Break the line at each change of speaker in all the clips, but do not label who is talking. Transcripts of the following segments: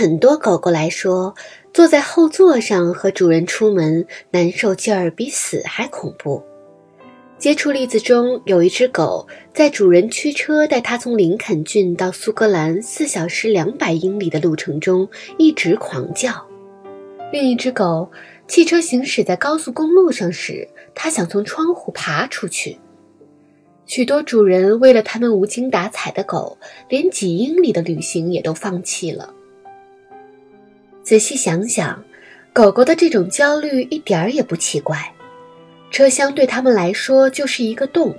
很多狗狗来说，坐在后座上和主人出门，难受劲儿比死还恐怖。接触例子中有一只狗，在主人驱车带它从林肯郡到苏格兰四小时两百英里的路程中一直狂叫；另一只狗，汽车行驶在高速公路上时，它想从窗户爬出去。许多主人为了他们无精打采的狗，连几英里的旅行也都放弃了。仔细想想，狗狗的这种焦虑一点儿也不奇怪。车厢对他们来说就是一个洞，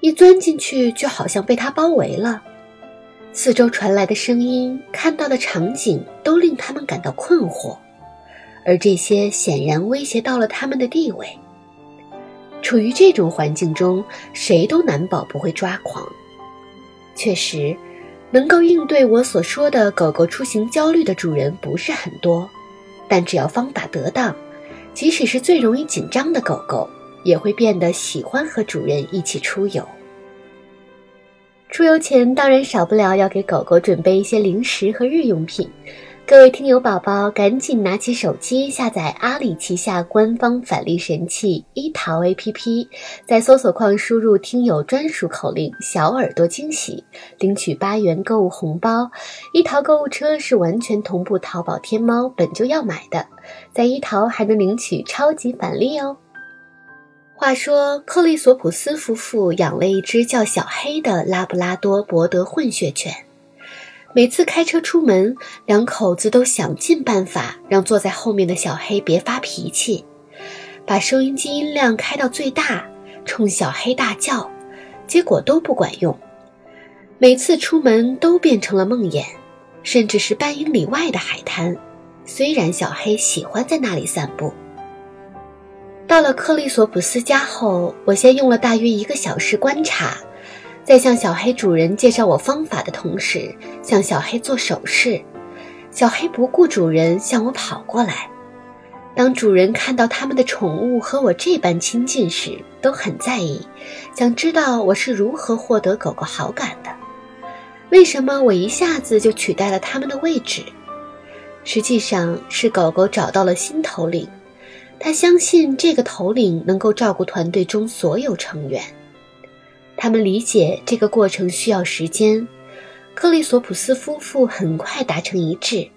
一钻进去就好像被它包围了。四周传来的声音、看到的场景都令他们感到困惑，而这些显然威胁到了他们的地位。处于这种环境中，谁都难保不会抓狂。确实，能够应对我所说的狗狗出行焦虑的主人不是很多，但只要方法得当。即使是最容易紧张的狗狗，也会变得喜欢和主人一起出游。出游前当然少不了要给狗狗准备一些零食和日用品。各位听友宝宝，赶紧拿起手机下载阿里旗下官方返利神器一淘 APP，在搜索框输入听友专属口令“小耳朵惊喜”，领取八元购物红包。一淘购物车是完全同步淘宝天猫本就要买的，在一淘还能领取超级返利哦。话说，克利索普斯夫妇养了一只叫小黑的拉布拉多博德混血犬。每次开车出门，两口子都想尽办法让坐在后面的小黑别发脾气，把收音机音量开到最大，冲小黑大叫，结果都不管用。每次出门都变成了梦魇，甚至是半英里外的海滩。虽然小黑喜欢在那里散步。到了克利索普斯家后，我先用了大约一个小时观察。在向小黑主人介绍我方法的同时，向小黑做手势。小黑不顾主人向我跑过来。当主人看到他们的宠物和我这般亲近时，都很在意，想知道我是如何获得狗狗好感的。为什么我一下子就取代了他们的位置？实际上是狗狗找到了新头领，他相信这个头领能够照顾团队中所有成员。他们理解这个过程需要时间，克利索普斯夫妇很快达成一致。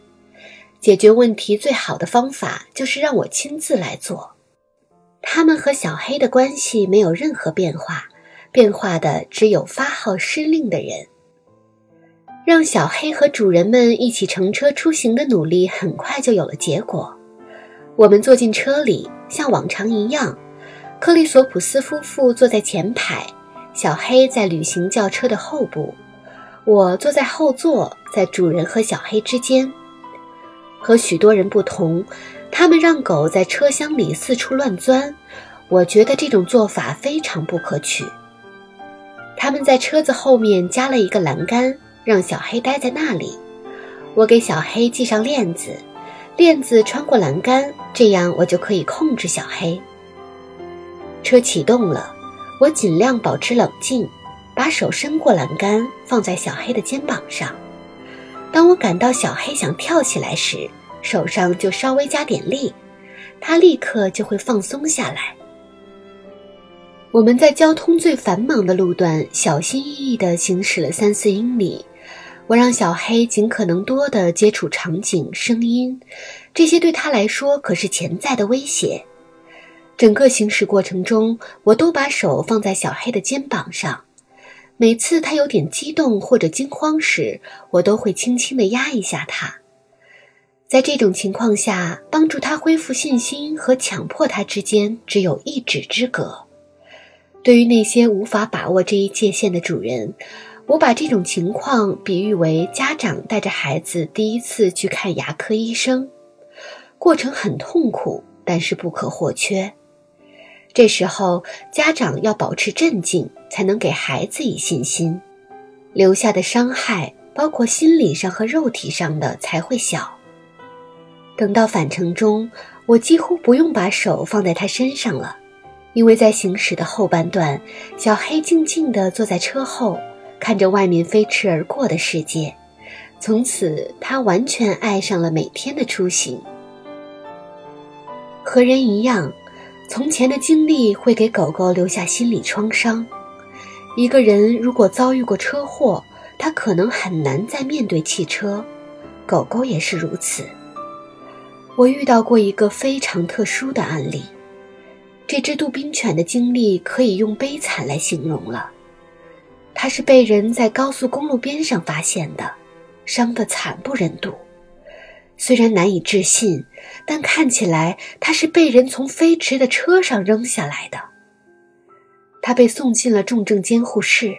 解决问题最好的方法就是让我亲自来做。他们和小黑的关系没有任何变化，变化的只有发号施令的人。让小黑和主人们一起乘车出行的努力很快就有了结果。我们坐进车里，像往常一样，克利索普斯夫妇坐在前排。小黑在旅行轿车的后部，我坐在后座，在主人和小黑之间。和许多人不同，他们让狗在车厢里四处乱钻，我觉得这种做法非常不可取。他们在车子后面加了一个栏杆，让小黑待在那里。我给小黑系上链子，链子穿过栏杆，这样我就可以控制小黑。车启动了。我尽量保持冷静，把手伸过栏杆，放在小黑的肩膀上。当我感到小黑想跳起来时，手上就稍微加点力，它立刻就会放松下来。我们在交通最繁忙的路段小心翼翼地行驶了三四英里。我让小黑尽可能多地接触场景、声音，这些对他来说可是潜在的威胁。整个行驶过程中，我都把手放在小黑的肩膀上。每次他有点激动或者惊慌时，我都会轻轻地压一下他。在这种情况下，帮助他恢复信心和强迫他之间只有一指之隔。对于那些无法把握这一界限的主人，我把这种情况比喻为家长带着孩子第一次去看牙科医生，过程很痛苦，但是不可或缺。这时候，家长要保持镇静，才能给孩子以信心，留下的伤害，包括心理上和肉体上的，才会小。等到返程中，我几乎不用把手放在他身上了，因为在行驶的后半段，小黑静静地坐在车后，看着外面飞驰而过的世界，从此，他完全爱上了每天的出行。和人一样，从前的经历会给狗狗留下心理创伤。一个人如果遭遇过车祸，他可能很难再面对汽车。狗狗也是如此。我遇到过一个非常特殊的案例，这只杜宾犬的经历可以用悲惨来形容了。它是被人在高速公路边上发现的，伤得惨不忍睹。虽然难以置信，但看起来它是被人从飞驰的车上扔下来的。他被送进了重症监护室，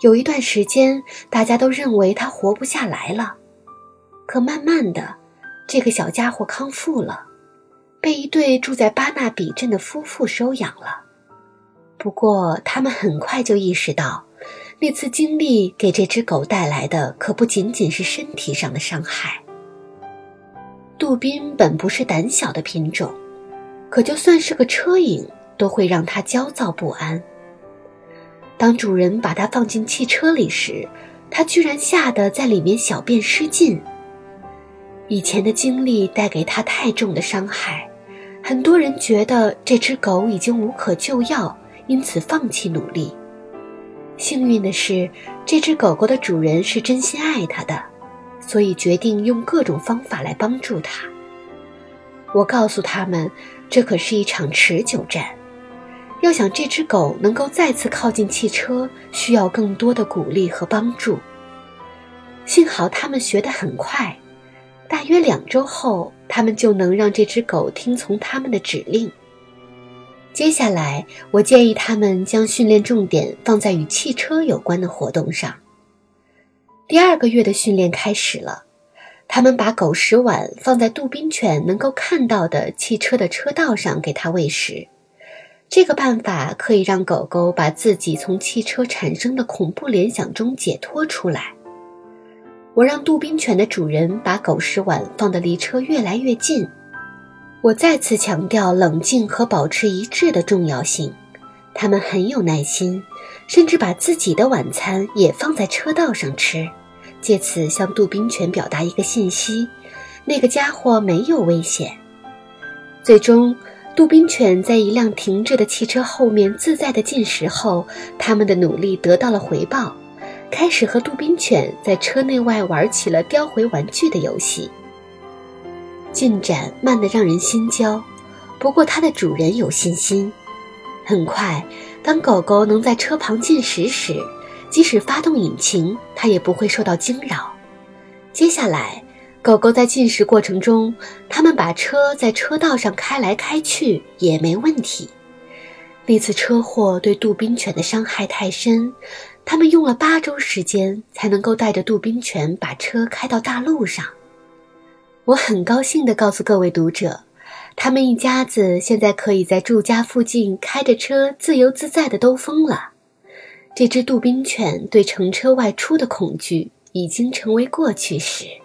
有一段时间，大家都认为他活不下来了。可慢慢的，这个小家伙康复了，被一对住在巴纳比镇的夫妇收养了。不过，他们很快就意识到，那次经历给这只狗带来的可不仅仅是身体上的伤害。杜宾本不是胆小的品种，可就算是个车影，都会让它焦躁不安。当主人把它放进汽车里时，它居然吓得在里面小便失禁。以前的经历带给他太重的伤害，很多人觉得这只狗已经无可救药，因此放弃努力。幸运的是，这只狗狗的主人是真心爱它的。所以决定用各种方法来帮助他。我告诉他们，这可是一场持久战。要想这只狗能够再次靠近汽车，需要更多的鼓励和帮助。幸好他们学得很快，大约两周后，他们就能让这只狗听从他们的指令。接下来，我建议他们将训练重点放在与汽车有关的活动上。第二个月的训练开始了，他们把狗食碗放在杜宾犬能够看到的汽车的车道上给它喂食。这个办法可以让狗狗把自己从汽车产生的恐怖联想中解脱出来。我让杜宾犬的主人把狗食碗放得离车越来越近。我再次强调冷静和保持一致的重要性。他们很有耐心。甚至把自己的晚餐也放在车道上吃，借此向杜宾犬表达一个信息：那个家伙没有危险。最终，杜宾犬在一辆停着的汽车后面自在地进食后，他们的努力得到了回报，开始和杜宾犬在车内外玩起了叼回玩具的游戏。进展慢得让人心焦，不过它的主人有信心。很快。当狗狗能在车旁进食时，即使发动引擎，它也不会受到惊扰。接下来，狗狗在进食过程中，他们把车在车道上开来开去也没问题。那次车祸对杜宾犬的伤害太深，他们用了八周时间才能够带着杜宾犬把车开到大路上。我很高兴地告诉各位读者。他们一家子现在可以在住家附近开着车自由自在的兜风了。这只杜宾犬对乘车外出的恐惧已经成为过去式。